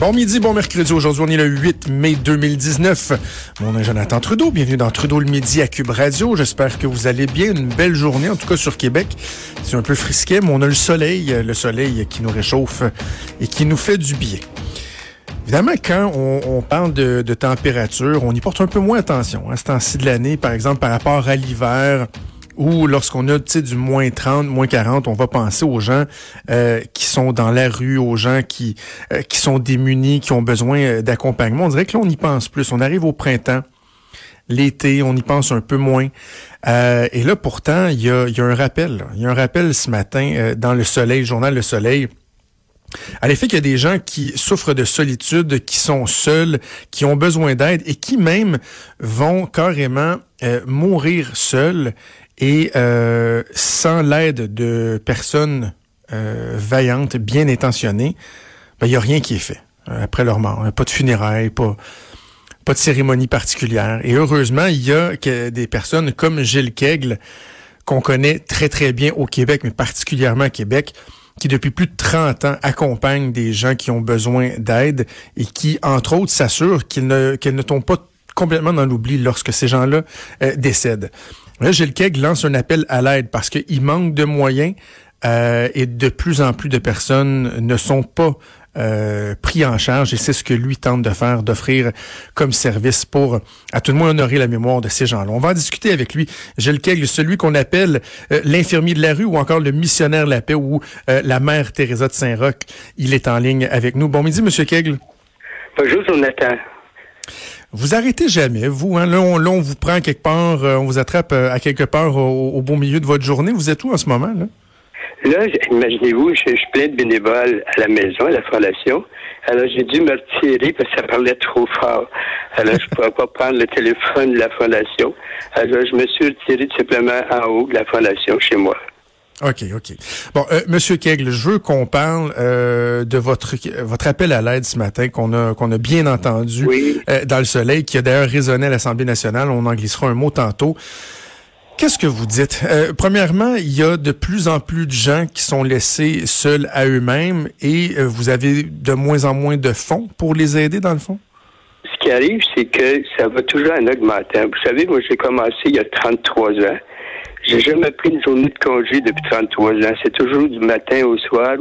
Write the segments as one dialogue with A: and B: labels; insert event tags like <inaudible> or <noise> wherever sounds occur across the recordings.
A: Bon midi, bon mercredi. Aujourd'hui, on est le 8 mai 2019. Mon nom est Jonathan Trudeau. Bienvenue dans Trudeau le midi à Cube Radio. J'espère que vous allez bien. Une belle journée, en tout cas sur Québec. C'est un peu frisquet, mais on a le soleil, le soleil qui nous réchauffe et qui nous fait du bien. Évidemment, quand on, parle de, température, on y porte un peu moins attention. Hein, ce temps-ci de l'année, par exemple, par rapport à l'hiver, ou lorsqu'on a du moins 30, moins 40, on va penser aux gens euh, qui sont dans la rue, aux gens qui, euh, qui sont démunis, qui ont besoin euh, d'accompagnement. On dirait que là, on y pense plus. On arrive au printemps, l'été, on y pense un peu moins. et là, pourtant, il y a, y a, un rappel. Il y a un rappel ce matin dans le Soleil, le journal Le Soleil, à l'effet qu'il y a des gens qui souffrent de solitude, qui sont seuls, qui ont besoin d'aide et qui même vont carrément mourir seuls et euh, sans l'aide de personnes euh, vaillantes, bien intentionnées, ben, il n'y a rien qui est fait euh, après leur mort. Pas de funérailles, pas, pas de cérémonie particulière. Et heureusement, il y a que des personnes comme Gilles Kegel, qu'on connaît très très bien au Québec, mais particulièrement à Québec, qui depuis plus de 30 ans accompagnent des gens qui ont besoin d'aide et qui, entre autres, s'assurent qu'ils ne, qu'ils ne tombent pas complètement dans l'oubli lorsque ces gens-là décèdent. Là, Gilles Keg lance un appel à l'aide parce qu'il manque de moyens euh, et de plus en plus de personnes ne sont pas euh, pris en charge et c'est ce que lui tente de faire, d'offrir comme service pour à tout le moins honorer la mémoire de ces gens-là. On va en discuter avec lui, Gilles Keg, celui qu'on appelle euh, l'infirmier de la rue ou encore le missionnaire de la paix ou euh, la mère Teresa de Saint-Roch. Il est en ligne avec nous. Bon midi, Monsieur Kegle.
B: Bonjour, Jonathan.
A: Vous arrêtez jamais, vous. Hein? Là, on, vous prend quelque part, euh, on vous attrape euh, à quelque part au, beau milieu de votre journée. Vous êtes où en ce moment? Là,
B: là imaginez-vous, je, suis plein de bénévoles à la maison, à la fondation. Alors, j'ai dû me retirer parce que ça parlait trop fort. Alors, je ne pourrais pas prendre le téléphone de la fondation. Alors, je me suis retiré tout simplement en haut de la fondation chez moi.
A: OK, OK. Bon, euh, Monsieur Kegle, je veux qu'on parle euh, de votre votre appel à l'aide ce matin qu'on a qu'on a bien entendu euh, dans le soleil, qui a d'ailleurs résonné à l'Assemblée nationale. On en glissera un mot tantôt. Qu'est-ce que vous dites? Euh, premièrement, il y a de plus en plus de gens qui sont laissés seuls à eux-mêmes et vous avez de moins en moins de fonds pour les aider, dans le fond?
B: Ce qui arrive, c'est que ça va toujours en augmentant. Vous savez, moi, j'ai commencé il y a 33 ans. J'ai jamais pris une journée de congé depuis 33 ans. C'est toujours du matin au soir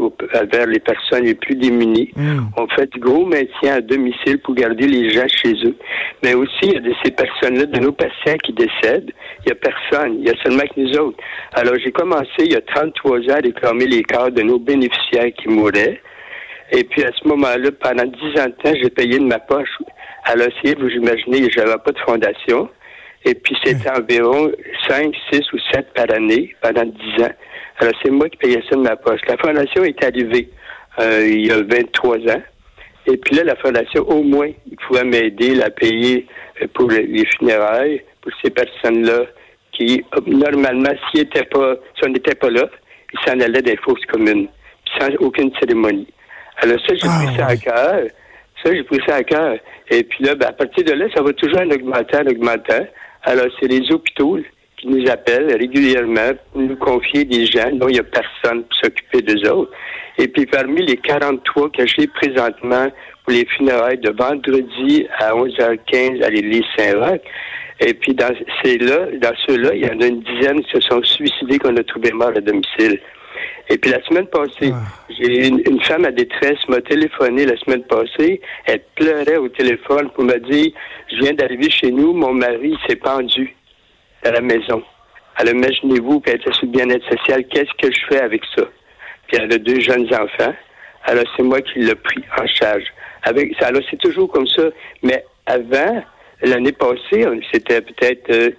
B: vers les personnes les plus démunies. Hmm. On fait du gros maintien à domicile pour garder les gens chez eux. Mais aussi, il y a de ces personnes-là, de nos patients qui décèdent. Il y a personne. Il y a seulement que nous autres. Alors, j'ai commencé il y a 33 ans à réclamer les corps de nos bénéficiaires qui mouraient. Et puis, à ce moment-là, pendant 10 ans de temps, j'ai payé de ma poche. Alors, si vous imaginez, j'avais pas de fondation. Et puis, c'était environ 5, 6 ou 7 par année pendant 10 ans. Alors, c'est moi qui payais ça de ma poche. La fondation est arrivée euh, il y a 23 ans. Et puis là, la fondation, au moins, il pouvait m'aider à payer euh, pour les funérailles, pour ces personnes-là qui, normalement, si, pas, si on n'était pas là, ils s'en allaient des fausses communes, sans aucune cérémonie. Alors ça, j'ai pris ça à ah, cœur. Ça, j'ai pris ça à cœur. Et puis là, ben, à partir de là, ça va toujours en augmentant, en augmentant. Alors, c'est les hôpitaux qui nous appellent régulièrement pour nous confier des gens dont il n'y a personne pour s'occuper d'eux autres. Et puis, parmi les 43 que j'ai présentement pour les funérailles de vendredi à 11h15 à l'église Saint-Roch, et puis dans là dans ceux-là, il y en a une dizaine qui se sont suicidés qu'on a trouvé morts à domicile. Et puis la semaine passée, ah. j'ai une, une, femme à détresse m'a téléphoné la semaine passée. Elle pleurait au téléphone pour me dire Je viens d'arriver chez nous, mon mari s'est pendu à la maison. Alors imaginez-vous qu'elle était sur le bien-être social, qu'est-ce que je fais avec ça? Puis elle a deux jeunes enfants. Alors c'est moi qui l'ai pris en charge. Avec alors c'est toujours comme ça. Mais avant, l'année passée, c'était peut-être euh,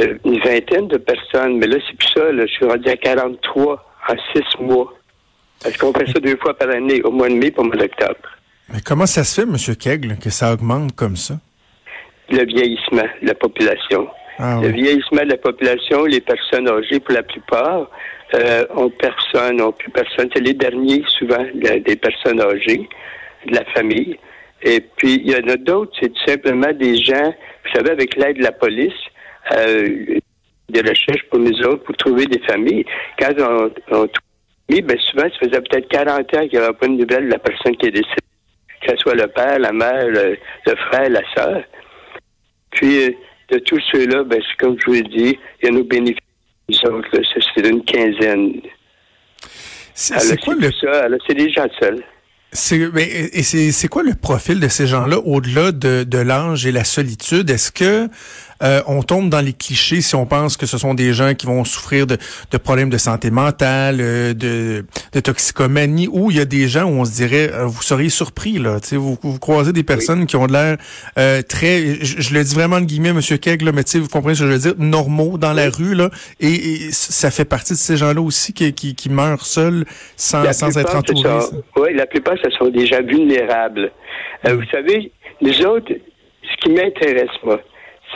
B: euh, une vingtaine de personnes, mais là c'est plus ça. je suis rendu à 43 en six mois. Parce qu'on fait ça deux fois par année, au mois de mai et au mois d'octobre.
A: Mais comment ça se fait, M. Kegle, que ça augmente comme ça?
B: Le vieillissement de la population. Ah le vieillissement de la population, les personnes âgées pour la plupart, euh, ont personne, ont plus personne. C'est les derniers, souvent, des personnes âgées de la famille. Et puis, il y en a d'autres, c'est tout simplement des gens, vous savez, avec l'aide de la police, euh, des recherches pour nous autres, pour trouver des familles. Quand on, on ben souvent, ça faisait peut-être 40 ans qu'il n'y avait pas de nouvelles de la personne qui est décédée, que ce soit le père, la mère, le, frère, la sœur. Puis, euh, de tous ceux-là, ben, comme je vous l'ai dit, il y a nos bénéfices, autres, c'est une quinzaine.
A: C'est quoi le...
B: C'est des gens seuls.
A: C'est, et c'est, quoi le profil de ces gens-là au-delà de, de l'âge et la solitude? Est-ce que euh, on tombe dans les clichés si on pense que ce sont des gens qui vont souffrir de, de problèmes de santé mentale, euh, de, de, toxicomanie, ou il y a des gens où on se dirait, euh, vous seriez surpris, là, vous, vous croisez des personnes qui ont de l'air très, je, le dis vraiment de guillemets, Monsieur Keg, là, mais vous comprenez ce que je veux dire, normaux dans la rue, là, et, ça fait partie de ces gens-là aussi qui, qui, qui meurent seuls sans, sans être entourés.
B: Oui, la plupart, ce sont des gens vulnérables. vous savez, les autres, ce qui m'intéresse, moi,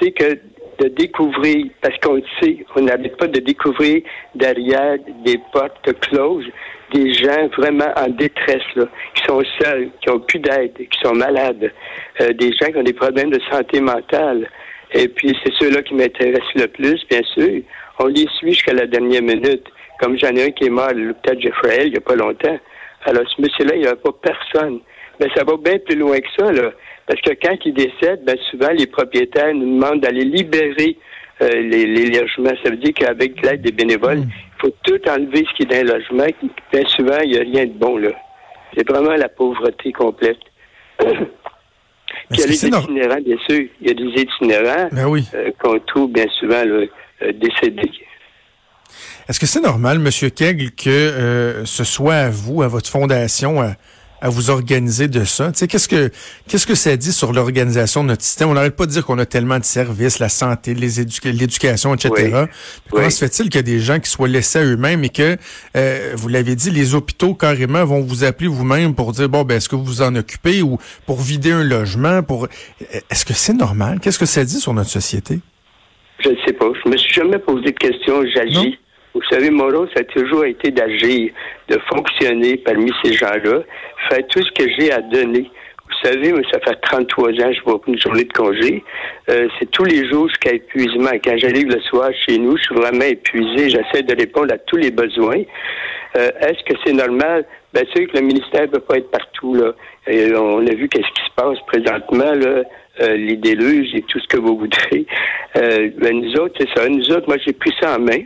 B: c'est que de découvrir, parce qu'on sait, on n'habite pas de découvrir derrière des portes closes des gens vraiment en détresse, là, qui sont seuls, qui ont plus d'aide, qui sont malades, euh, des gens qui ont des problèmes de santé mentale. Et puis, c'est ceux-là qui m'intéressent le plus, bien sûr. On les suit jusqu'à la dernière minute. Comme j'en ai un qui est mort l'hôpital Jeffrey il n'y a pas longtemps. Alors, ce monsieur-là, il n'y avait pas personne. Mais ça va bien plus loin que ça, là. Parce que quand il décède, ben souvent les propriétaires nous demandent d'aller libérer euh, les, logements. Ça veut dire qu'avec l'aide des bénévoles, mm. il faut tout enlever ce qui est dans le logement. Bien souvent, il n'y a rien de bon là. C'est vraiment la pauvreté complète. <coughs> il y a les itinérants, bien sûr. Il y a des itinérants
A: ben oui.
B: Euh, qu'on trouve bien souvent là, euh, décédés.
A: Est-ce que c'est normal, M. Kegel, que ce soit à vous, à votre fondation, à vous organiser de ça? Tu sais, qu'est-ce que qu'est-ce que ça dit sur l'organisation de notre système? On n'arrête pas de dire qu'on a tellement de services, la santé, les l'éducation, etc. Comment se fait-il qu'il y a des gens qui soient laissés à eux-mêmes et que, euh, vous l'avez dit, les hôpitaux carrément vont vous appeler vous-même pour dire, bon, ben, est-ce que vous vous en occupez ou pour vider un logement? pour Est-ce que c'est normal? Qu'est-ce que ça dit sur notre société?
B: Je ne sais pas. Je me suis jamais posé de questions. J'agis vous savez, mon rôle, ça a toujours été d'agir, de fonctionner parmi ces gens-là, faire tout ce que j'ai à donner. Vous savez, ça fait 33 ans que je vois une journée de congé. Euh, c'est tous les jours jusqu'à épuisement. Quand j'arrive le soir chez nous, je suis vraiment épuisé. J'essaie de répondre à tous les besoins. Euh, est-ce que c'est normal? Bien sûr que le ministère ne peut pas être partout. Là. on a vu qu'est-ce qui se passe présentement, là, euh, les déluges et tout ce que vous voudrez. Ben, nous autres, c'est ça. Nous autres, moi, j'ai pris ça en main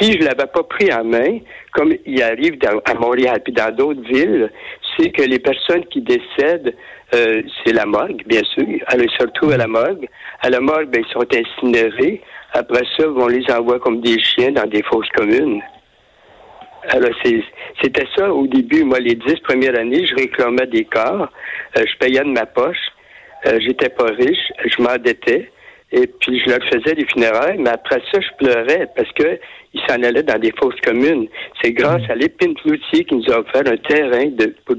B: si je l'avais pas pris en main, comme il arrive à Montréal puis dans d'autres villes, c'est que les personnes qui décèdent, euh, c'est la morgue, bien sûr. Alors, se retrouvent à la morgue. À la morgue, ben, ils sont incinérés. Après ça, on les envoie comme des chiens dans des fosses communes. Alors, c'était ça au début. Moi, les dix premières années, je réclamais des corps. Euh, je payais de ma poche. Euh, j'étais pas riche. Je m'endettais. Et puis, je leur faisais des funérailles, mais après ça, je pleurais parce que ils s'en allaient dans des fosses communes. C'est grâce à l'épine Cloutier qui nous a offert un terrain de, pour,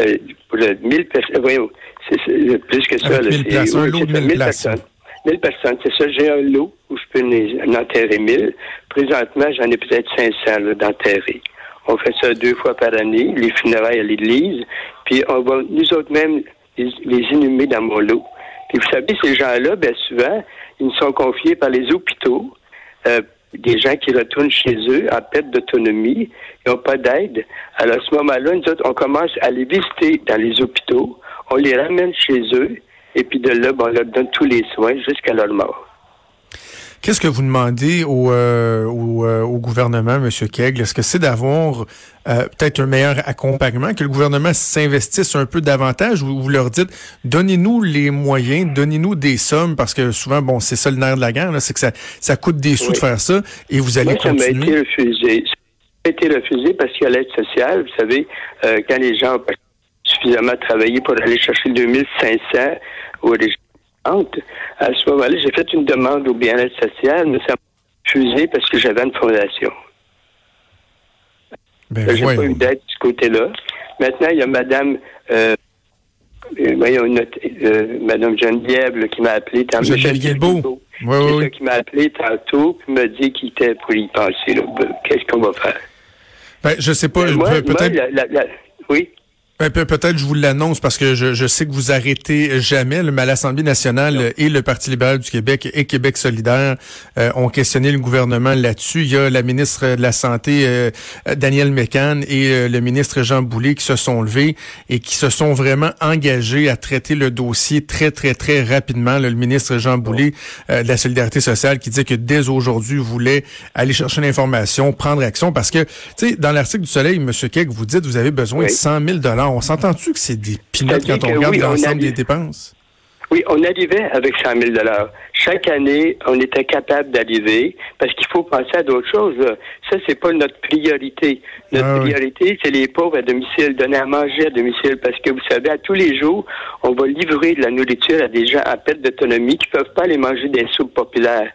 B: euh, pour 1000 personnes. Voyons, c'est plus que ça.
A: 1000 personnes, un lot de 1000
B: personnes. 1000 personnes, c'est ça. J'ai un lot où je peux en enterrer 1000. Présentement, j'en ai peut-être 500 d'enterrer. On fait ça deux fois par année, les funérailles à l'église, puis on va nous autres même les, les inhumer dans mon lot. Puis vous savez, ces gens-là, bien souvent, ils sont confiés par les hôpitaux, euh, des gens qui retournent chez eux en perte d'autonomie, ils n'ont pas d'aide. Alors à ce moment-là, nous autres, on commence à les visiter dans les hôpitaux, on les ramène chez eux, et puis de là, ben, on leur donne tous les soins jusqu'à leur mort.
A: Qu'est-ce que vous demandez au, euh, euh, au, gouvernement, M. Kegel? Est-ce que c'est d'avoir euh, peut-être un meilleur accompagnement, que le gouvernement s'investisse un peu davantage ou vous leur dites donnez-nous les moyens, donnez-nous des sommes, parce que souvent, bon, c'est ça le nerf de la guerre, c'est que ça, ça coûte des sous de faire ça et vous allez continuer. Ça
B: m'a été refusé. Ça été refusé parce qu'il y a l'aide sociale. Vous savez, quand les gens ont suffisamment travaillé pour aller chercher 2500 ou les à ce moment-là, j'ai fait une demande au bien-être social, mais ça m'a refusé parce que j'avais une fondation. Ben, j'ai pas eu d'aide de ce côté-là. Maintenant, il y a Madame, euh, euh voyons, euh, Madame Geneviève qui m'a appelé.
A: Geneviève Guilbeault. Oui, oui.
B: qui m'a appelé tantôt puis m'a dit qu'il était pour y penser. là. Ben, Qu'est-ce qu'on va faire?
A: Ben, je sais pas,
B: Euh, moi,
A: peut- peut-être.
B: oui?
A: Pe- Peut-être je vous l'annonce parce que je, je sais que vous arrêtez jamais, là, mais à l'Assemblée nationale et le Parti libéral du Québec et Québec solidaire euh, ont questionné le gouvernement là-dessus. Il y a la ministre de la Santé, euh, Danielle Mécan, et euh, le ministre Jean Boulet qui se sont levés et qui se sont vraiment engagés à traiter le dossier très, très, très rapidement. Là, le ministre Jean Boulet euh, de la Solidarité sociale qui dit que dès aujourd'hui voulait aller chercher l'information, prendre action parce que, tu sais, dans l'article du Soleil, M. Keck, vous dites vous avez besoin
B: Oui.
A: de 100 000 On s'entend-tu que c'est des
B: C'est-à-dire
A: quand on regarde
B: oui,
A: l'ensemble des dépenses?
B: Oui, on arrivait avec 100 000 Chaque année, on était capable d'arriver parce qu'il faut penser à d'autres choses. Ça, c'est pas notre priorité. Notre
A: Ah oui.
B: priorité, c'est les pauvres à domicile, donner à manger à domicile parce que vous savez, à tous les jours, on va livrer de la nourriture à des gens à perte d'autonomie qui peuvent pas aller manger des soupes populaires.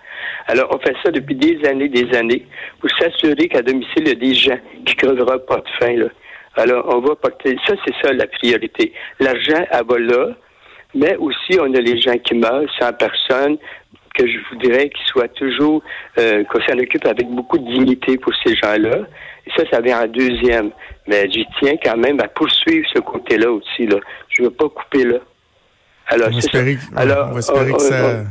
B: Alors, on fait ça depuis des années, des années pour s'assurer qu'à domicile, il y a des gens qui creveront pas de faim. Là. Alors, on va porter. Ça, c'est ça la priorité. L'argent, elle va là. Mais aussi, on a les gens qui meurent sans personne, que je voudrais qu'ils soient toujours, euh, qu'on s'en occupe avec beaucoup de dignité pour ces gens-là. Et ça, ça vient en deuxième. Mais j'y tiens quand même à poursuivre ce côté-là aussi. Là. Je ne veux pas couper là. Alors,
A: On va
B: ça. Alors,
A: on- que ça...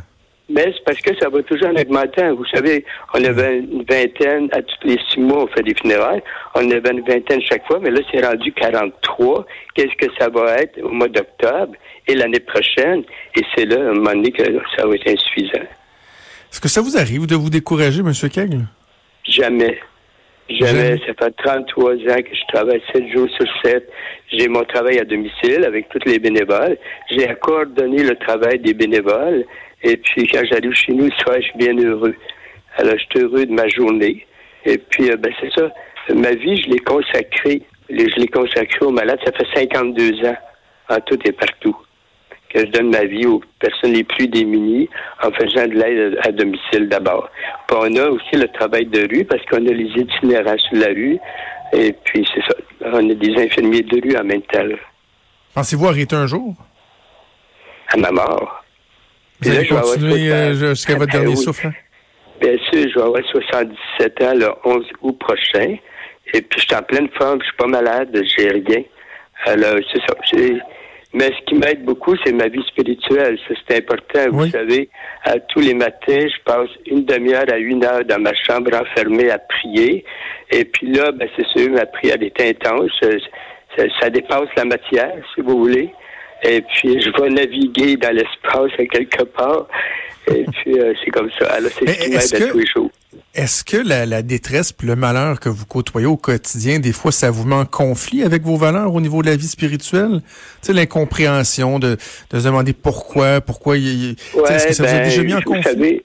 B: mais c'est parce que ça va toujours en augmentant. Vous savez, on avait une vingtaine, à tous les six mois, on fait des funérailles. On avait une vingtaine chaque fois, mais là, c'est rendu 43. Qu'est-ce que ça va être au mois d'octobre et l'année prochaine? Et c'est là, à un moment donné, que ça va être insuffisant.
A: Est-ce que ça vous arrive de vous décourager, M.
B: Jamais.
A: Jamais.
B: Jamais. Ça fait 33 ans que je travaille 7 jours sur 7. J'ai mon travail à domicile avec tous les bénévoles. J'ai à coordonner le travail des bénévoles. Et puis, quand j'arrive chez nous, le soir, je suis bien heureux. Alors, je suis heureux de ma journée. Et puis, euh, ben, c'est ça. Ma vie, je l'ai consacrée. Je l'ai consacrée aux malades. Ça fait 52 ans, en tout et partout, que je donne ma vie aux personnes les plus démunies en faisant de l'aide à domicile d'abord. Puis on a aussi le travail de rue parce qu'on a les itinérants sur la rue. Et puis, c'est ça. On a des infirmiers de rue en même temps,
A: Pensez-vous arrêter un jour?
B: à ma mort.
A: Vous
B: Et là,
A: allez
B: je vais avoir
A: continuer
B: 60
A: euh, jusqu'à votre dernier
B: oui.
A: souffle? hein?
B: Bien sûr, je vais avoir 77 ans le 11 août prochain. Et puis, je suis en pleine forme, je suis pas malade, j'ai rien. Alors, c'est ça. Mais ce qui m'aide beaucoup, c'est ma vie spirituelle. Ça, c'est important. Vous
A: Oui.
B: savez, à tous les matins, je passe une demi-heure à une heure dans ma chambre enfermée à prier. Et puis là, ben, c'est sûr, ma prière est intense. Ça- ça dépasse la matière, si vous voulez. Et puis, je vais naviguer dans l'espace à quelque part. Et puis, euh, c'est comme ça. Alors, c'est ce qui m'aide à tous les jours.
A: Est-ce que la, la détresse puis le malheur que vous côtoyez au quotidien, des fois, ça vous met en conflit avec vos valeurs au niveau de la vie spirituelle? Tu sais, l'incompréhension de, de se demander pourquoi, pourquoi tu sais, Est-ce que ça vous a
B: ben,
A: déjà mis en
B: vous
A: conflit?
B: savez,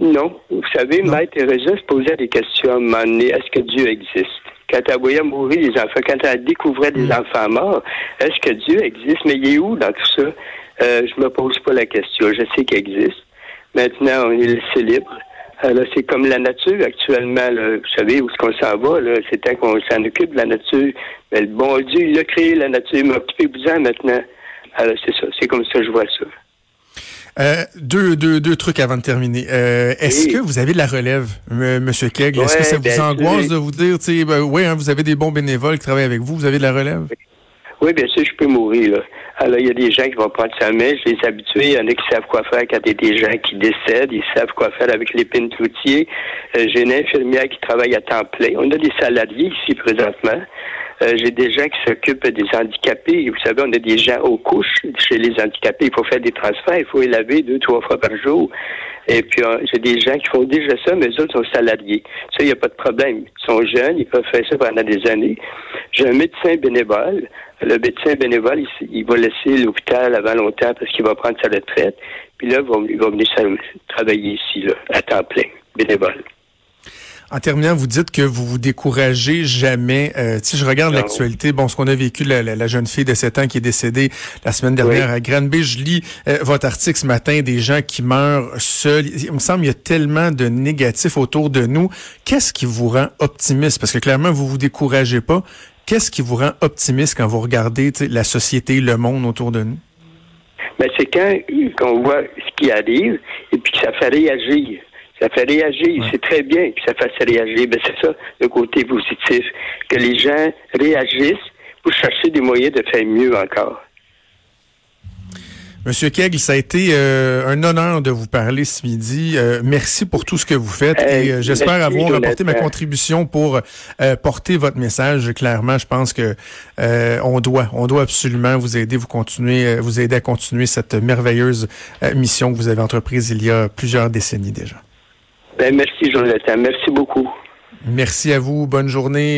B: non. Vous savez,
A: Non.
B: Mère Teresa se posait des questions à un moment donné. Est-ce que Dieu existe? Quand elle voyait mourir les enfants, quand elle découvrait des
A: Mm.
B: enfants morts, est-ce que Dieu existe? Mais il est où dans tout ça? Euh, je me pose pas la question. Je sais qu'il existe. Maintenant, on est laissé libre. Alors, c'est comme la nature actuellement. là. Vous savez où est-ce qu'on s'en va? là? C'est temps qu'on s'en occupe de la nature. Mais le bon Dieu, il a créé la nature. Mais occupez-vous-en maintenant. Alors, c'est ça. C'est comme ça que je vois ça.
A: Euh, deux, deux, deux trucs avant de terminer. Euh, Est-ce
B: Oui.
A: que vous avez de la relève, M. Monsieur Kegg? Est-ce
B: Ouais,
A: que ça vous
B: ben,
A: angoisse
B: oui.
A: de vous dire, tu sais, ben, oui, hein, vous avez des bons bénévoles qui travaillent avec vous, vous avez de la relève?
B: Oui, bien sûr, je peux mourir. Là. Alors, il y a des gens qui vont prendre sa main, je les ai habitués. Il y en a qui savent quoi faire quand il y a des gens qui décèdent. Ils savent quoi faire avec l'épine cloutier. Euh, J'ai une infirmière qui travaille à temps plein. On a des salariés ici présentement. Euh, J'ai des gens qui s'occupent des handicapés. Vous savez, on a des gens aux couches chez les handicapés. Il faut faire des transferts. Il faut les laver deux, trois fois par jour. Et puis, euh, j'ai des gens qui font déjà ça, mais eux autres sont salariés. Ça, il n'y a pas de problème. Ils sont jeunes, ils peuvent faire ça pendant des années. J'ai un médecin bénévole. Le médecin bénévole, il, va laisser l'hôpital avant longtemps parce qu'il va prendre sa retraite. Puis là, il va, il va venir travailler ici, là, à temps plein, bénévole.
A: En terminant, vous dites que vous vous découragez jamais. Euh, si je regarde l'actualité, bon, ce qu'on a vécu, la, la- la jeune fille de 7 ans qui est décédée la semaine dernière
B: Oui.
A: à Granby, je lis euh, votre article ce matin, des gens qui meurent seuls. Il me semble qu'il y a tellement de négatifs autour de nous. Qu'est-ce qui vous rend optimiste? Parce que clairement, vous vous découragez pas. Qu'est-ce qui vous rend optimiste quand vous regardez la société, le monde autour de nous?
B: Mais c'est quand qu'on voit ce qui arrive et puis que ça fait réagir. Ça fait réagir, c'est très bien que ça fasse réagir. Ben, c'est ça le côté positif, que les gens réagissent pour chercher des moyens de faire mieux encore.
A: Monsieur Kegel, ça a été euh, un honneur de vous parler ce midi. Euh, merci pour tout ce que vous faites et euh, j'espère avoir apporté ma contribution pour porter votre message. Clairement, je pense que on doit, on doit absolument vous aider, vous continuer, vous aider à continuer cette merveilleuse mission que vous avez entreprise il y a plusieurs décennies déjà.
B: Ben, merci Jonathan, merci beaucoup.
A: Merci à vous, bonne journée.